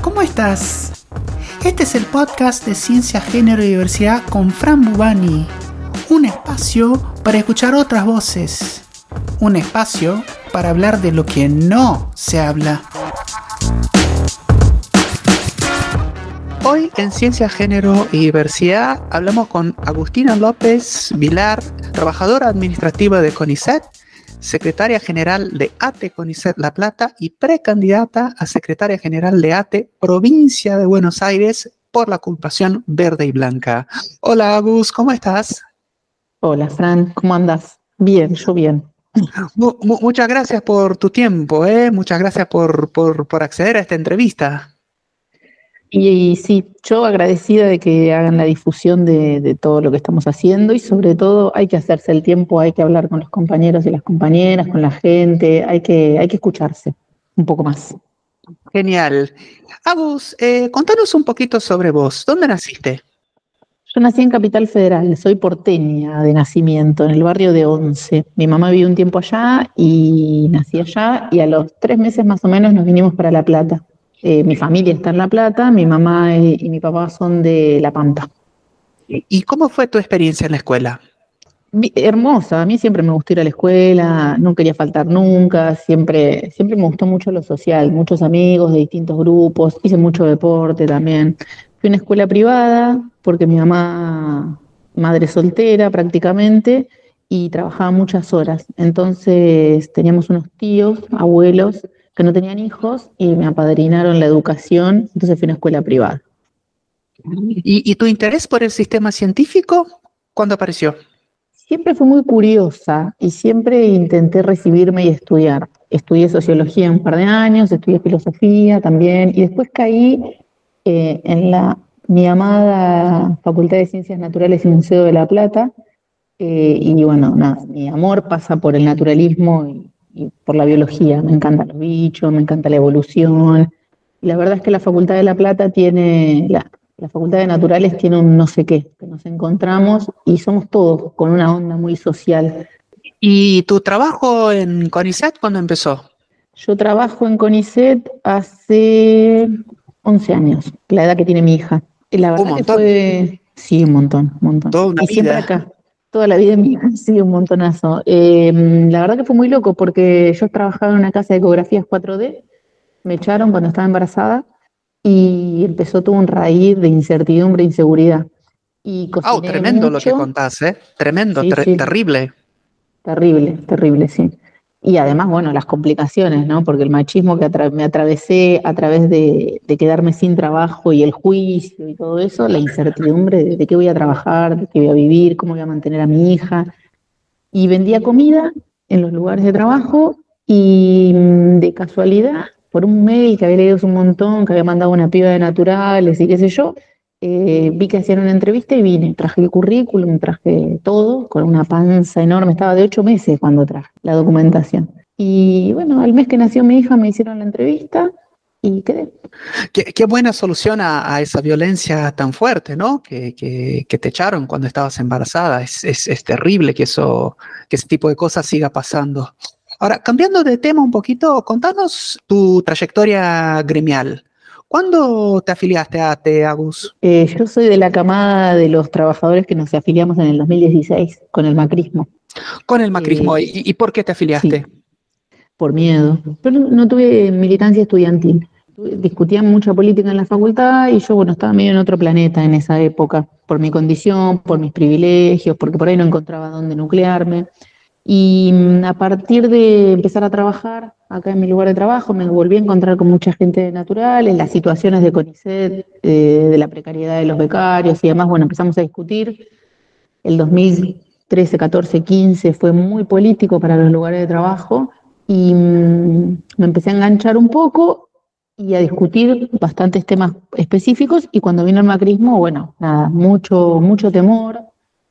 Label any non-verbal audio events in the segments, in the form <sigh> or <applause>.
¿cómo estás? Este es el podcast de Ciencia, Género y Diversidad con Fran Bubani. Un espacio para escuchar otras voces. Un espacio para hablar de lo que no se habla. Hoy en Ciencia, Género y Diversidad hablamos con Agustina López Vilar, trabajadora administrativa de CONICET secretaria general de ATE CONICET La Plata y precandidata a secretaria general de ATE Provincia de Buenos Aires por la ocupación verde y blanca. Hola Agus, ¿cómo estás? Hola Fran, ¿cómo andas? Bien, yo bien. muchas gracias por tu tiempo, ¿eh? muchas gracias por, por acceder a esta entrevista. Y, sí, yo agradecida de que hagan la difusión de, todo lo que estamos haciendo y sobre todo hay que hacerse el tiempo, hay que hablar con los compañeros y las compañeras, con la gente, hay que, hay que escucharse un poco más. Genial. Agus, eh, contanos un poquito sobre vos. ¿Dónde naciste? Yo nací en Capital Federal, soy porteña de nacimiento, en el barrio de Once. Mi mamá vivió un tiempo allá y nací allá y a los tres meses más o menos nos vinimos para La Plata. Eh, mi familia está en La Plata, mi mamá y, mi papá son de La Pampa. ¿Y cómo fue tu experiencia en la escuela? Hermosa, a mí siempre me gustó ir a la escuela, no quería faltar nunca, siempre, siempre me gustó mucho lo social, muchos amigos de distintos grupos, hice mucho deporte también. Fui a una escuela privada porque mi mamá, madre soltera prácticamente, y trabajaba muchas horas. Entonces teníamos unos tíos, abuelos, que no tenían hijos y me apadrinaron la educación, entonces fui a una escuela privada. ¿Y, tu interés por el sistema científico cuándo apareció? Siempre fui muy curiosa y siempre intenté recibirme y estudiar. Estudié sociología un par de años, estudié filosofía también y después caí eh, en la mi amada Facultad de Ciencias Naturales y Museo de la Plata. Eh, y bueno, nada, mi amor pasa por el naturalismo y y por la biología. Me encantan los bichos, me encanta la evolución. Y la verdad es que la Facultad de La Plata tiene, la, Facultad de Naturales tiene un no sé qué, que nos encontramos y somos todos con una onda muy social. ¿Y tu trabajo en CONICET cuándo empezó? Yo trabajo en CONICET hace 11 años, la edad que tiene mi hija. Y la verdad que fue, sí, un montón, un montón. y siempre acá toda la vida mía, <laughs> sí, un montonazo. Em, la verdad que fue muy loco porque yo trabajaba en una casa de ecografías 4D, me echaron cuando estaba embarazada y empezó todo un raíz de incertidumbre e inseguridad. Y oh, tremendo lo que contás, ¿eh? Tremendo, terrible. Terrible, terrible, sí. Y además, bueno, las complicaciones, ¿no? Porque el machismo que me atravesé a través de, quedarme sin trabajo y el juicio y todo eso, la incertidumbre de, qué voy a trabajar, de qué voy a vivir, cómo voy a mantener a mi hija. Y vendía comida en los lugares de trabajo y mm, de casualidad, por un mail que había leído un montón, que había mandado una piba de naturales y qué sé yo, eh, vi que hacían una entrevista y vine, traje el currículum, traje todo, con una panza enorme, estaba de ocho meses cuando traje la documentación. Y bueno, al mes que nació mi hija me hicieron la entrevista y quedé. Qué, buena solución a, esa violencia tan fuerte, ¿no? Que, te echaron cuando estabas embarazada. Es, es, terrible que, eso, que ese tipo de cosas siga pasando. Ahora, cambiando de tema un poquito, contanos tu trayectoria gremial. ¿Cuándo te afiliaste a ATE, Agus? Eh, yo soy de la camada de los trabajadores que nos afiliamos en el 2016 con el macrismo. Con el macrismo. Eh, ¿Y, por qué te afiliaste? por miedo. Pero no tuve militancia estudiantil. Discutían mucha política en la facultad y yo, bueno, estaba medio en otro planeta en esa época, por mi condición, por mis privilegios, porque por ahí no encontraba dónde nuclearme. Y mm, a partir de empezar a trabajar acá en mi lugar de trabajo, me volví a encontrar con mucha gente natural, en las situaciones de CONICET, eh, de la precariedad de los becarios y demás. Bueno, empezamos a discutir. El 2013, 14, 15 fue muy político para los lugares de trabajo y mm, me empecé a enganchar un poco y a discutir bastantes temas específicos. Y cuando vino el macrismo, bueno, nada, mucho, mucho temor,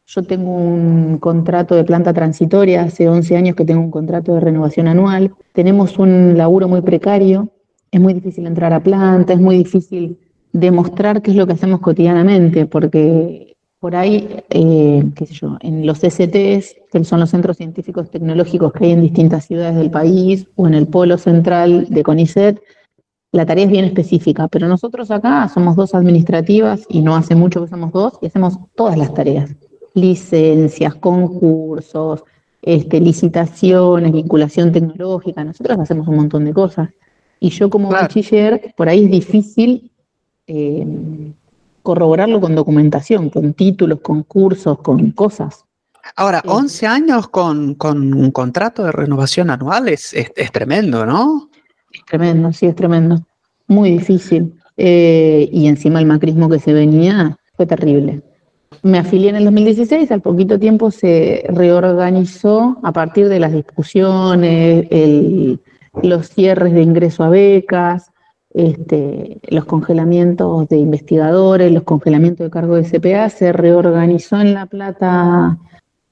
yo tengo un contrato de planta transitoria, hace 11 años que tengo un contrato de renovación anual. Tenemos un laburo muy precario, es muy difícil entrar a planta, es muy difícil demostrar qué es lo que hacemos cotidianamente, porque por ahí, eh, qué sé yo, en los STs, que son los centros científicos tecnológicos que hay en distintas ciudades del país, o en el polo central de CONICET, la tarea es bien específica, pero nosotros acá somos dos administrativas y no hace mucho que somos dos y hacemos todas las tareas, licencias, concursos, este, licitaciones, vinculación tecnológica, nosotros hacemos un montón de cosas. Y yo como bachiller, por ahí es difícil eh, corroborarlo con documentación, con títulos, con cursos, con cosas. Ahora, 11 años con, un contrato de renovación anual es, es, tremendo, ¿no? Es tremendo, sí, es tremendo. Muy difícil. Eh, y encima el macrismo que se venía fue terrible. Me afilié en el 2016, al poquito tiempo se reorganizó a partir de las discusiones, los cierres de ingreso a becas, este, los congelamientos de investigadores, los congelamientos de cargo de CPA, se reorganizó en La Plata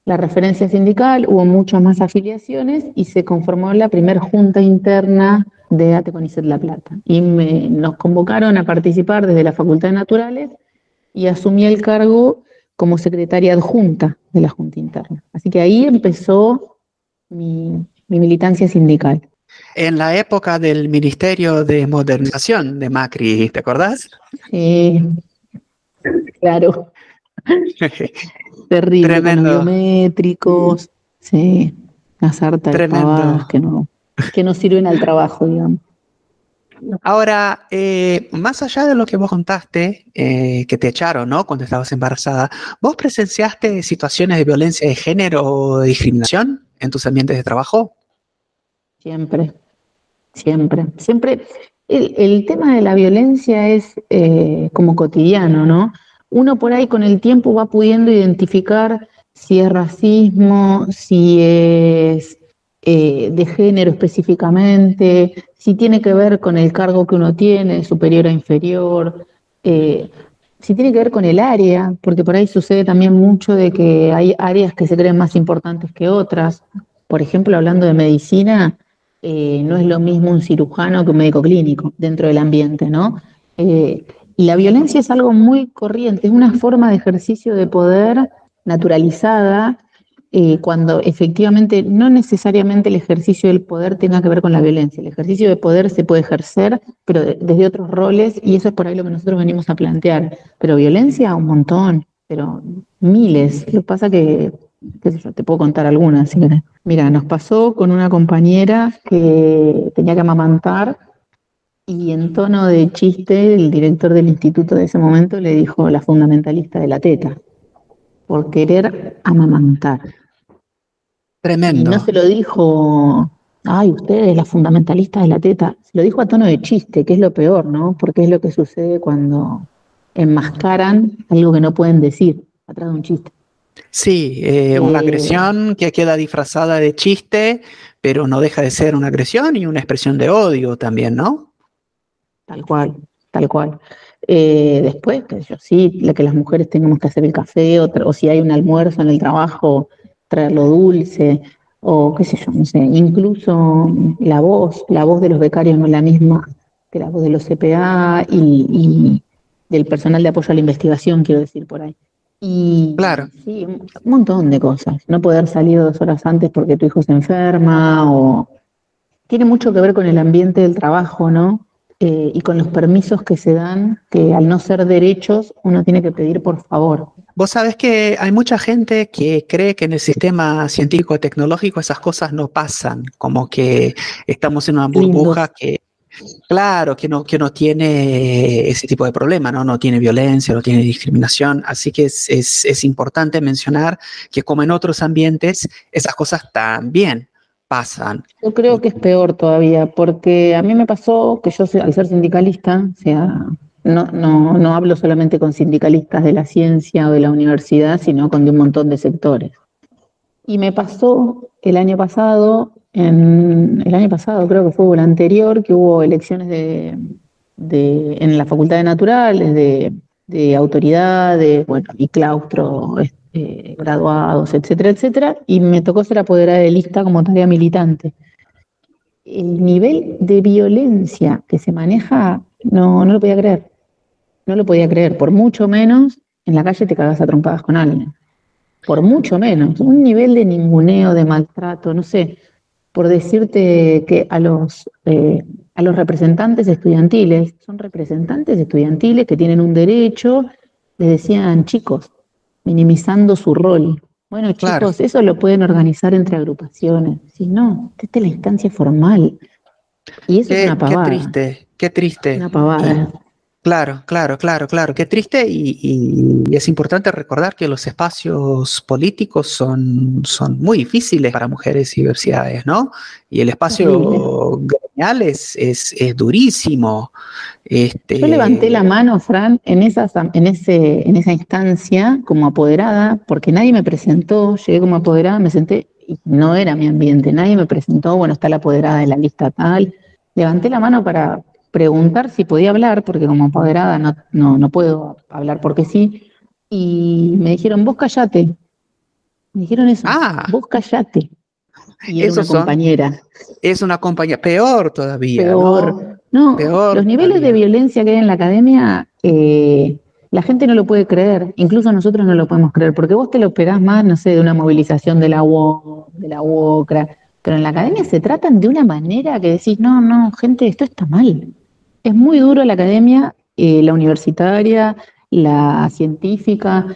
la referencia sindical, hubo muchas más afiliaciones y se conformó la primera junta interna de ATECONICET La Plata. Y nos convocaron a participar desde la Facultad de Naturales y asumí el cargo como secretaria adjunta de la Junta Interna. Así que ahí empezó mi, mi militancia sindical. En la época del Ministerio de Modernización de Macri, ¿te acordás? Sí, claro. <laughs> Terrible, Tremendo. biométricos, sí, las hartas que no, que no sirven al trabajo, digamos. Ahora, eh, más allá de lo que vos contaste, eh, que te echaron, ¿no? Cuando estabas embarazada, ¿vos presenciaste situaciones de violencia de género o de discriminación en tus ambientes de trabajo? Siempre, siempre, siempre. El, tema de la violencia es eh, como cotidiano, ¿no? uno por ahí con el tiempo va pudiendo identificar si es racismo, si es eh, de género específicamente, si tiene que ver con el cargo que uno tiene, superior a inferior, eh, si tiene que ver con el área, porque por ahí sucede también mucho de que hay áreas que se creen más importantes que otras. Por ejemplo, hablando de medicina, eh, no es lo mismo un cirujano que un médico clínico dentro del ambiente, ¿no? Y la violencia es algo muy corriente, es una forma de ejercicio de poder naturalizada, eh, cuando efectivamente no necesariamente el ejercicio del poder tenga que ver con la violencia. El ejercicio de poder se puede ejercer, pero desde otros roles, y eso es por ahí lo que nosotros venimos a plantear. Pero violencia, un montón, pero miles. Lo que pasa que, qué sé yo, te puedo contar algunas. Mira, nos pasó con una compañera que tenía que amamantar y en tono de chiste, el director del instituto de ese momento le dijo la fundamentalista de la teta, por querer amamantar. Tremendo. Y no se lo dijo, ay, usted es la fundamentalista de la teta, se lo dijo a tono de chiste, que es lo peor, ¿no? Porque es lo que sucede cuando enmascaran algo que no pueden decir atrás de un chiste. Sí, eh, una eh, agresión que queda disfrazada de chiste, pero no deja de ser una agresión y una expresión de odio también, ¿no? Tal cual, tal cual. Eh, después, que yo sí, que las mujeres tengamos que hacer el café, o, o, si hay un almuerzo en el trabajo, traerlo dulce, o qué sé yo, no sé, incluso la voz, la voz de los becarios no es la misma que la voz de los CPA y, del personal de apoyo a la investigación, quiero decir por ahí. Y claro. sí, un montón de cosas. No poder salir dos horas antes porque tu hijo se enferma o tiene mucho que ver con el ambiente del trabajo, ¿no? Eh, y con los permisos que se dan, que al no ser derechos uno tiene que pedir por favor. Vos sabés que hay mucha gente que cree que en el sistema científico-tecnológico esas cosas no pasan, como que estamos en una burbuja que, claro, que no, que no tiene ese tipo de problema, ¿no? No tiene violencia, no tiene discriminación. Así que es, es, es importante mencionar que como en otros ambientes, esas cosas también pasan. Yo creo que es peor todavía, porque a mí me pasó que yo, al ser sindicalista, o sea, no, no, no hablo solamente con sindicalistas de la ciencia o de la universidad, sino con de un montón de sectores. Y me pasó el año pasado, en, el año pasado creo que fue el anterior, que hubo elecciones de, de en la Facultad de Naturales, de, de autoridades, bueno, y claustro, eh, graduados, etcétera, etcétera, y me tocó ser apoderada de lista como tarea militante. El nivel de violencia que se maneja, no, no lo podía creer. No lo podía creer. Por mucho menos, en la calle te cagas a trompadas con alguien. Por mucho menos. Un nivel de ninguneo, de maltrato, no sé. Por decirte que a los, eh, a los representantes estudiantiles. Son representantes estudiantiles que tienen un derecho, les decían chicos, minimizando su rol. Bueno, chicos, eso lo pueden organizar entre agrupaciones. Si no, esta es la instancia formal. Y eso es una pavada. Qué triste, qué triste. Una pavada. Claro, claro, claro, claro. Qué triste y, es importante recordar que los espacios políticos son, son muy difíciles para mujeres y diversidades, ¿no? Y el espacio gremial es, es, durísimo. Este... Yo levanté la mano, Fran, en, esa, en, ese, en esa instancia como apoderada, porque nadie me presentó, llegué como apoderada, me senté y no era mi ambiente, nadie me presentó, bueno, está la apoderada de la lista tal. Levanté la mano para, preguntar si podía hablar, porque como apoderada no, no, no puedo hablar porque sí, y me dijeron, vos callate. Me dijeron eso, ah, vos callate. Y es una compañera. Es una compañera, peor todavía. Peor. No, los niveles de violencia que hay en la academia, eh, la gente no lo puede creer, incluso nosotros no lo podemos creer, porque vos te lo esperás más, no sé, de una movilización de la, de la UOCRA, pero en la academia se tratan de una manera que decís, no, no, gente, esto está mal. Es muy duro la academia, eh, la universitaria, la científica,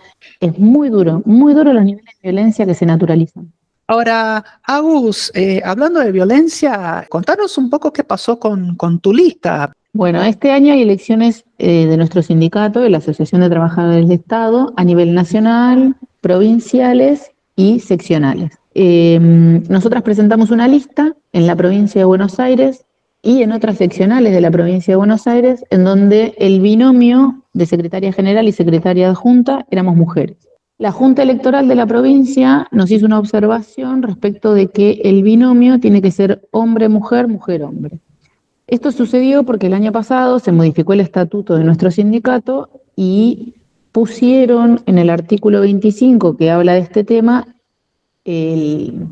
es muy duro, muy duro los niveles de violencia que se naturalizan. Ahora, Agus, eh, hablando de violencia, contanos un poco qué pasó con, tu lista. Bueno, este año hay elecciones eh, de nuestro sindicato, de la Asociación de Trabajadores del Estado, a nivel nacional, provinciales y seccionales. nosotras presentamos una lista en la provincia de Buenos Aires y en otras seccionales de la provincia de Buenos Aires, en donde el binomio de secretaria general y secretaria adjunta éramos mujeres. La Junta Electoral de la provincia nos hizo una observación respecto de que el binomio tiene que ser hombre-mujer, mujer-hombre. Esto sucedió porque el año pasado se modificó el estatuto de nuestro sindicato y pusieron en el artículo 25 que habla de este tema el,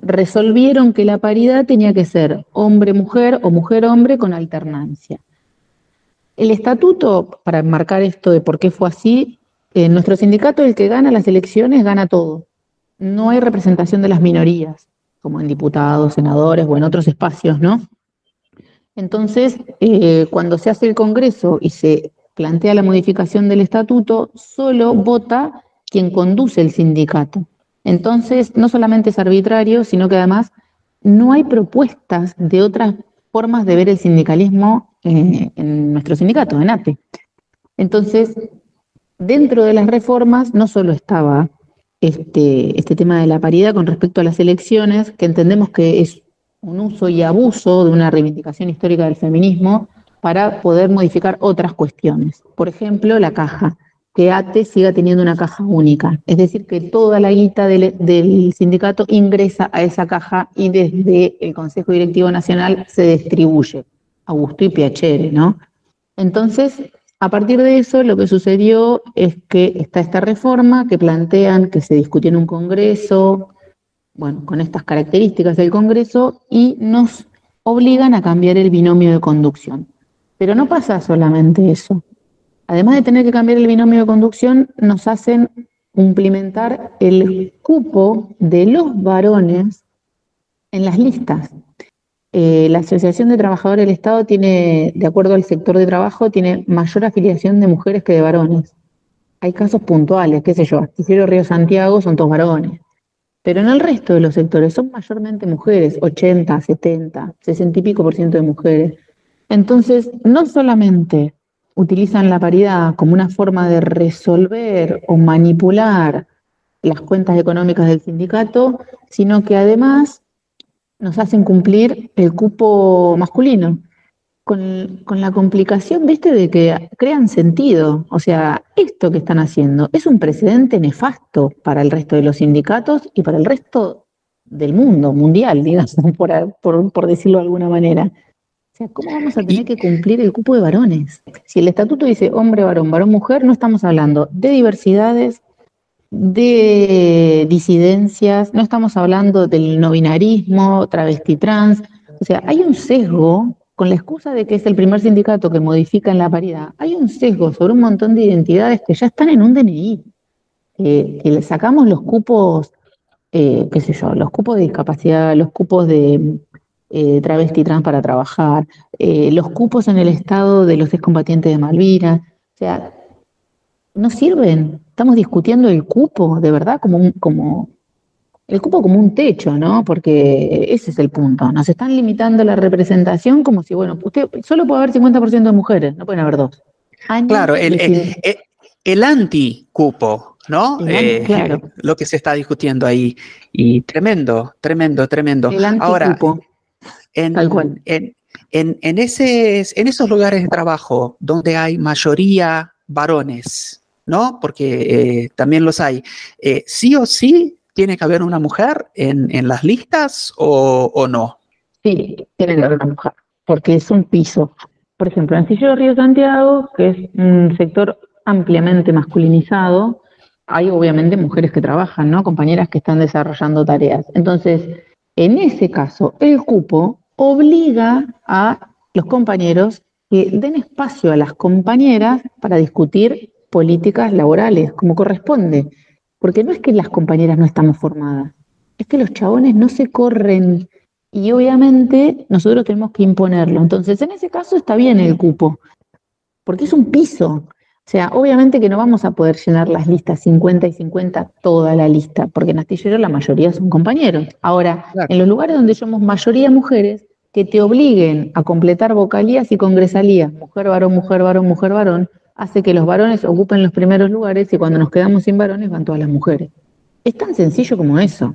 resolvieron que la paridad tenía que ser hombre-mujer o mujer-hombre con alternancia. El estatuto, para marcar esto de por qué fue así, en nuestro sindicato el que gana las elecciones gana todo. No hay representación de las minorías, como en diputados, senadores o en otros espacios, ¿no? Entonces, eh, cuando se hace el Congreso y se plantea la modificación del estatuto, solo vota quien conduce el sindicato. Entonces, no solamente es arbitrario, sino que además no hay propuestas de otras formas de ver el sindicalismo eh, en nuestro sindicato, en ATE. Entonces, dentro de las reformas no solo estaba este, este tema de la paridad con respecto a las elecciones, que entendemos que es un uso y abuso de una reivindicación histórica del feminismo para poder modificar otras cuestiones. Por ejemplo, la caja que ATE siga teniendo una caja única. Es decir, que toda la guita del, sindicato ingresa a esa caja y desde el Consejo Directivo Nacional se distribuye a y piacere, ¿no? Entonces, a partir de eso, lo que sucedió es que está esta reforma que plantean que se discutió en un Congreso, bueno, con estas características del Congreso, y nos obligan a cambiar el binomio de conducción. Pero no pasa solamente eso además de tener que cambiar el binomio de conducción, nos hacen cumplimentar el cupo de los varones en las listas. Eh, la Asociación de Trabajadores del Estado tiene, de acuerdo al sector de trabajo, tiene mayor afiliación de mujeres que de varones. Hay casos puntuales, qué sé yo, Astillero Río Santiago son todos varones. Pero en el resto de los sectores son mayormente mujeres, 80, 70, 60 y pico por ciento de mujeres. Entonces, no solamente utilizan la paridad como una forma de resolver o manipular las cuentas económicas del sindicato, sino que además nos hacen cumplir el cupo masculino, con, la complicación, viste, de que crean sentido. O sea, esto que están haciendo es un precedente nefasto para el resto de los sindicatos y para el resto del mundo, mundial, digamos, <laughs> por, por decirlo de alguna manera. O sea, ¿cómo vamos a tener que cumplir el cupo de varones? Si el estatuto dice hombre, varón, varón, mujer, no estamos hablando de diversidades, de disidencias, no estamos hablando del no binarismo, travesti trans. O sea, hay un sesgo, con la excusa de que es el primer sindicato que modifica en la paridad, hay un sesgo sobre un montón de identidades que ya están en un DNI, que le sacamos los cupos, eh, qué sé yo, los cupos de discapacidad, los cupos de eh, travesti trans para trabajar, eh, los cupos en el Estado de los excombatientes de Malvinas. O sea, no sirven. Estamos discutiendo el cupo, de verdad, como un, como, el cupo como un techo, ¿no? Porque ese es el punto. Nos están limitando la representación como si, bueno, usted solo puede haber 50% de mujeres, no pueden haber dos. claro, el, el, el, anticupo, ¿no? Eh, claro. Lo que se está discutiendo ahí. Y tremendo, tremendo, tremendo. El Ahora, en, tal cual. En, en, en, ese, en esos lugares de trabajo donde hay mayoría varones, ¿no? Porque eh, también los hay, eh, sí o sí ¿Tiene que haber una mujer en, las listas o, no? Sí, tiene que haber una mujer, porque es un piso. Por ejemplo, en Sillo Río Santiago, que es un sector ampliamente masculinizado, hay obviamente mujeres que trabajan, ¿no? Compañeras que están desarrollando tareas. Entonces, en ese caso, el cupo obliga a los compañeros que den espacio a las compañeras para discutir políticas laborales, como corresponde. Porque no es que las compañeras no estamos formadas, es que los chabones no se corren y obviamente nosotros tenemos que imponerlo. Entonces, en ese caso está bien el cupo, porque es un piso. O sea, obviamente que no vamos a poder llenar las listas 50 y 50, toda la lista, porque en Astillero la mayoría son compañeros. Ahora, en los lugares donde somos mayoría mujeres, que te obliguen a completar vocalías y congresalías, mujer, varón, mujer, varón, mujer, varón, hace que los varones ocupen los primeros lugares y cuando nos quedamos sin varones van todas las mujeres. Es tan sencillo como eso.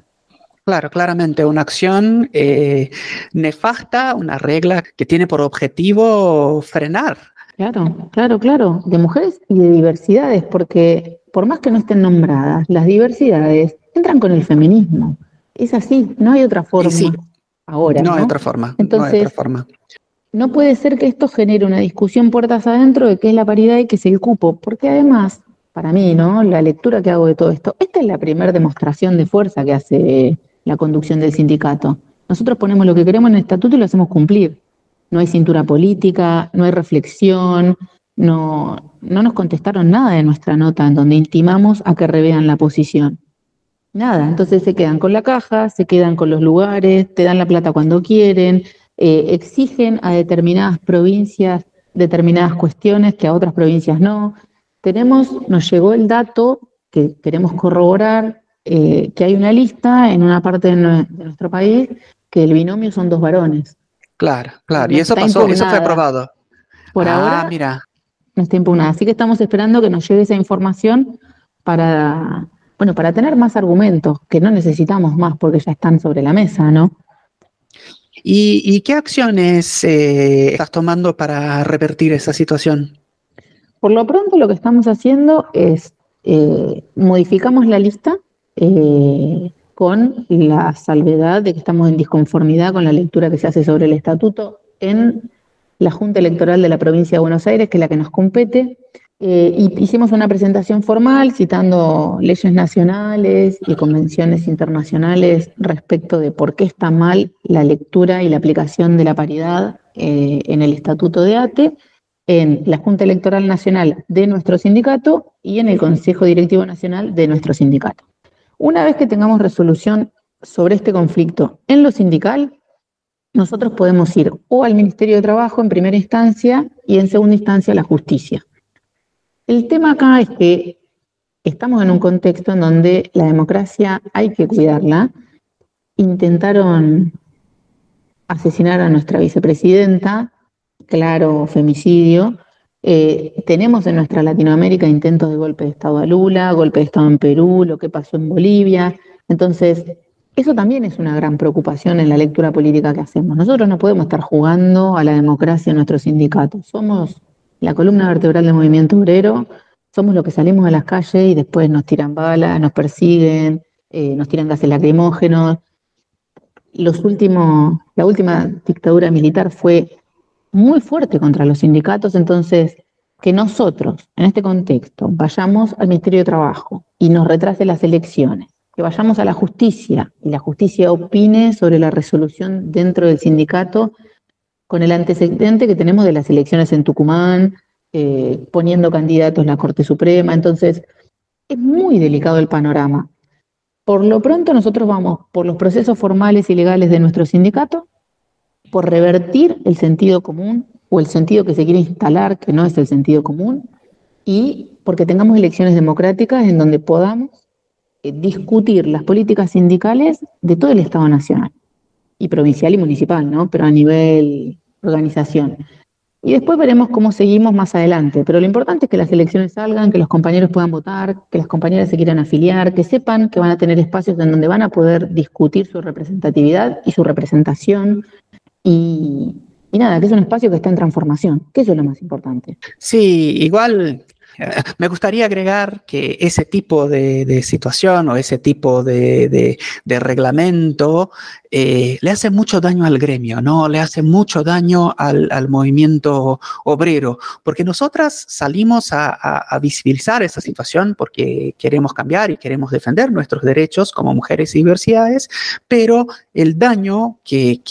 Claro, claramente una acción eh, nefasta, una regla que tiene por objetivo frenar. Claro, claro, claro, de mujeres y de diversidades, porque por más que no estén nombradas, las diversidades entran con el feminismo. Es así, no hay otra forma. Sí, ahora. No, hay otra forma. Entonces, no hay otra forma no puede ser que esto genere una discusión puertas adentro de qué es la paridad y qué es el cupo, porque además, para mí, ¿no? La lectura que hago de todo esto, esta es la primera demostración de fuerza que hace la conducción del sindicato. Nosotros ponemos lo que queremos en el estatuto y lo hacemos cumplir. No hay cintura política, no hay reflexión, no, no nos contestaron nada de nuestra nota en donde intimamos a que revean la posición. Nada, entonces se quedan con la caja, se quedan con los lugares, te dan la plata cuando quieren, eh, exigen a determinadas provincias determinadas cuestiones que a otras provincias no. Tenemos, nos llegó el dato que queremos corroborar, eh, que hay una lista en una parte de, nuestro país que el binomio son dos varones. Claro, claro, y eso pasó, eso fue aprobado. Por ah, ahora mira. no está impugnada. Así que estamos esperando que nos llegue esa información para, bueno, para tener más argumentos, que no necesitamos más porque ya están sobre la mesa, ¿no? ¿Y, qué acciones eh, estás tomando para revertir esa situación? Por lo pronto lo que estamos haciendo es eh, modificamos la lista eh, con la salvedad de que estamos en disconformidad con la lectura que se hace sobre el estatuto en la Junta Electoral de la Provincia de Buenos Aires, que es la que nos compete, eh, y hicimos una presentación formal citando leyes nacionales y convenciones internacionales respecto de por qué está mal la lectura y la aplicación de la paridad eh, en el Estatuto de ATE, en la Junta Electoral Nacional de nuestro sindicato y en el Consejo Directivo Nacional de nuestro sindicato. Una vez que tengamos resolución sobre este conflicto en lo sindical, nosotros podemos ir o al Ministerio de Trabajo en primera instancia y en segunda instancia a la justicia. El tema acá es que estamos en un contexto en donde la democracia hay que cuidarla. Intentaron asesinar a nuestra vicepresidenta, claro, femicidio. Eh, tenemos en nuestra Latinoamérica intentos de golpe de Estado a Lula, golpe de Estado en Perú, lo que pasó en Bolivia. Entonces, eso también es una gran preocupación en la lectura política que hacemos. Nosotros no podemos estar jugando a la democracia en nuestros sindicatos. Somos la columna vertebral del movimiento obrero, somos los que salimos a las calles y después nos tiran balas, nos persiguen, eh, nos tiran gases lacrimógenos. Los últimos, la última dictadura militar fue muy fuerte contra los sindicatos, entonces que nosotros, en este contexto, vayamos al Ministerio de Trabajo y nos retrase las elecciones, que vayamos a la justicia y la justicia opine sobre la resolución dentro del sindicato con el antecedente que tenemos de las elecciones en Tucumán, eh, poniendo candidatos en la Corte Suprema. Entonces, es muy delicado el panorama. Por lo pronto nosotros vamos por los procesos formales y legales de nuestro sindicato, por revertir el sentido común o el sentido que se quiere instalar, que no es el sentido común, y porque tengamos elecciones democráticas en donde podamos eh, discutir las políticas sindicales de todo el Estado Nacional, y provincial y municipal, ¿no? Pero a nivel organización. Y después veremos cómo seguimos más adelante. Pero lo importante es que las elecciones salgan, que los compañeros puedan votar, que las compañeras se quieran afiliar, que sepan que van a tener espacios en donde van a poder discutir su representatividad y su representación. Y, y nada, que es un espacio que está en transformación, que eso es lo más importante. Sí, igual me gustaría agregar que ese tipo de, situación o ese tipo de, reglamento eh, le hace mucho daño al gremio, ¿no? Le hace mucho daño al, movimiento obrero, porque nosotras salimos a, visibilizar esa situación porque queremos cambiar y queremos defender nuestros derechos como mujeres y diversidades, pero el daño que,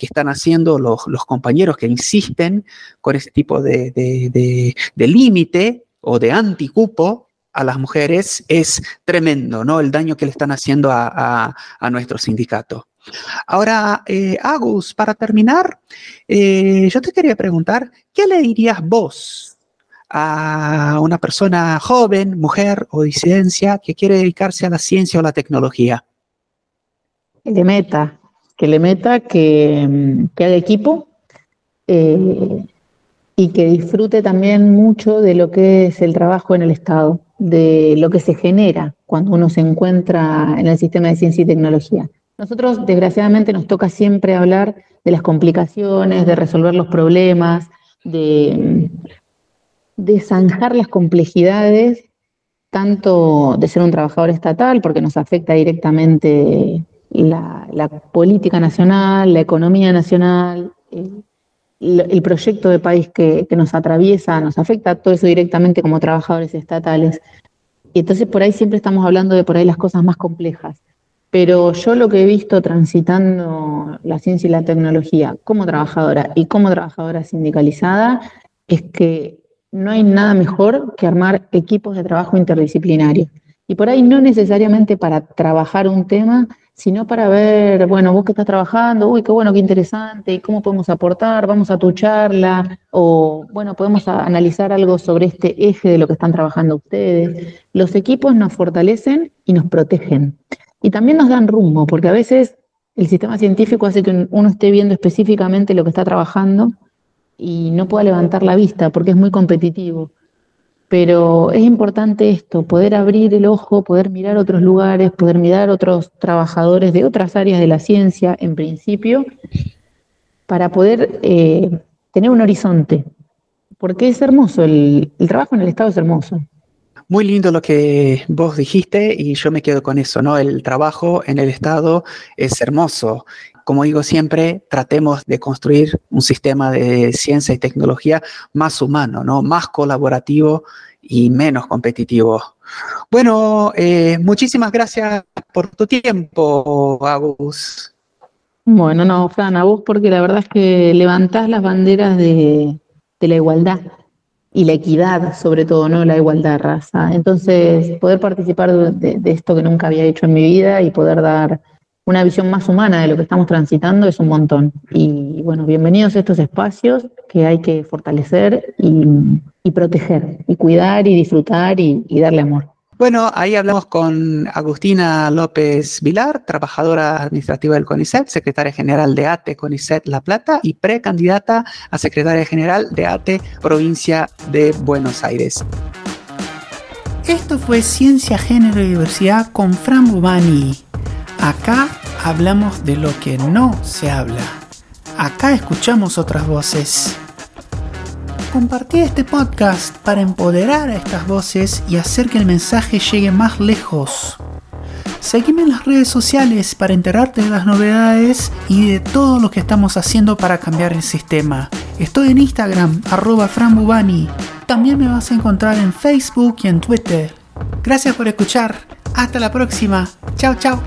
están haciendo los, los, compañeros que insisten con ese tipo de límite o de anticupo a las mujeres es tremendo, ¿no? El daño que le están haciendo a, nuestro sindicato. Ahora, eh, Agus, para terminar, eh, yo te quería preguntar, ¿qué le dirías vos a una persona joven, mujer o disidencia que quiere dedicarse a la ciencia o la tecnología? Que le meta, que le meta, que, que haga equipo, eh, y que disfrute también mucho de lo que es el trabajo en el Estado, de lo que se genera cuando uno se encuentra en el sistema de ciencia y tecnología. Nosotros, desgraciadamente, nos toca siempre hablar de las complicaciones, de resolver los problemas, de, de zanjar las complejidades, tanto de ser un trabajador estatal, porque nos afecta directamente la, la política nacional, la economía nacional, el proyecto de país que, nos atraviesa, nos afecta todo eso directamente como trabajadores estatales. Y entonces por ahí siempre estamos hablando de por ahí las cosas más complejas. Pero yo lo que he visto transitando la ciencia y la tecnología como trabajadora y como trabajadora sindicalizada es que no hay nada mejor que armar equipos de trabajo interdisciplinarios. Y por ahí no necesariamente para trabajar un tema, sino para ver, bueno, vos que estás trabajando, uy, qué bueno, qué interesante, y cómo podemos aportar, vamos a tu charla, o bueno, podemos analizar algo sobre este eje de lo que están trabajando ustedes. Los equipos nos fortalecen y nos protegen. Y también nos dan rumbo, porque a veces el sistema científico hace que uno esté viendo específicamente lo que está trabajando y no pueda levantar la vista porque es muy competitivo. Pero es importante esto, poder abrir el ojo, poder mirar otros lugares, poder mirar otros trabajadores de otras áreas de la ciencia, en principio, para poder eh, tener un horizonte. Porque es hermoso, el, el trabajo en el Estado es hermoso. Muy lindo lo que vos dijiste y yo me quedo con eso, ¿no? El trabajo en el Estado es hermoso como digo siempre, tratemos de construir un sistema de ciencia y tecnología más humano, ¿no? más colaborativo y menos competitivo. Bueno, eh, muchísimas gracias por tu tiempo, Agus. Bueno, no, Fran, a vos porque la verdad es que levantás las banderas de, la igualdad y la equidad, sobre todo, ¿no? La igualdad raza. Entonces, poder participar de, de, esto que nunca había hecho en mi vida y poder dar una visión más humana de lo que estamos transitando es un montón. Y bueno, bienvenidos a estos espacios que hay que fortalecer y, proteger, y cuidar y disfrutar y, darle amor. Bueno, ahí hablamos con Agustina López Vilar, trabajadora administrativa del CONICET, secretaria general de ATE CONICET La Plata y precandidata a secretaria general de ATE Provincia de Buenos Aires. Esto fue Ciencia, Género y Diversidad con Fran Bubani. Acá hablamos de lo que no se habla. Acá escuchamos otras voces. Compartí este podcast para empoderar a estas voces y hacer que el mensaje llegue más lejos. Seguime en las redes sociales para enterarte de las novedades y de todo lo que estamos haciendo para cambiar el sistema. Estoy en Instagram, arroba franbubani. También me vas a encontrar en Facebook y en Twitter. Gracias por escuchar. Hasta la próxima. Chao, chao.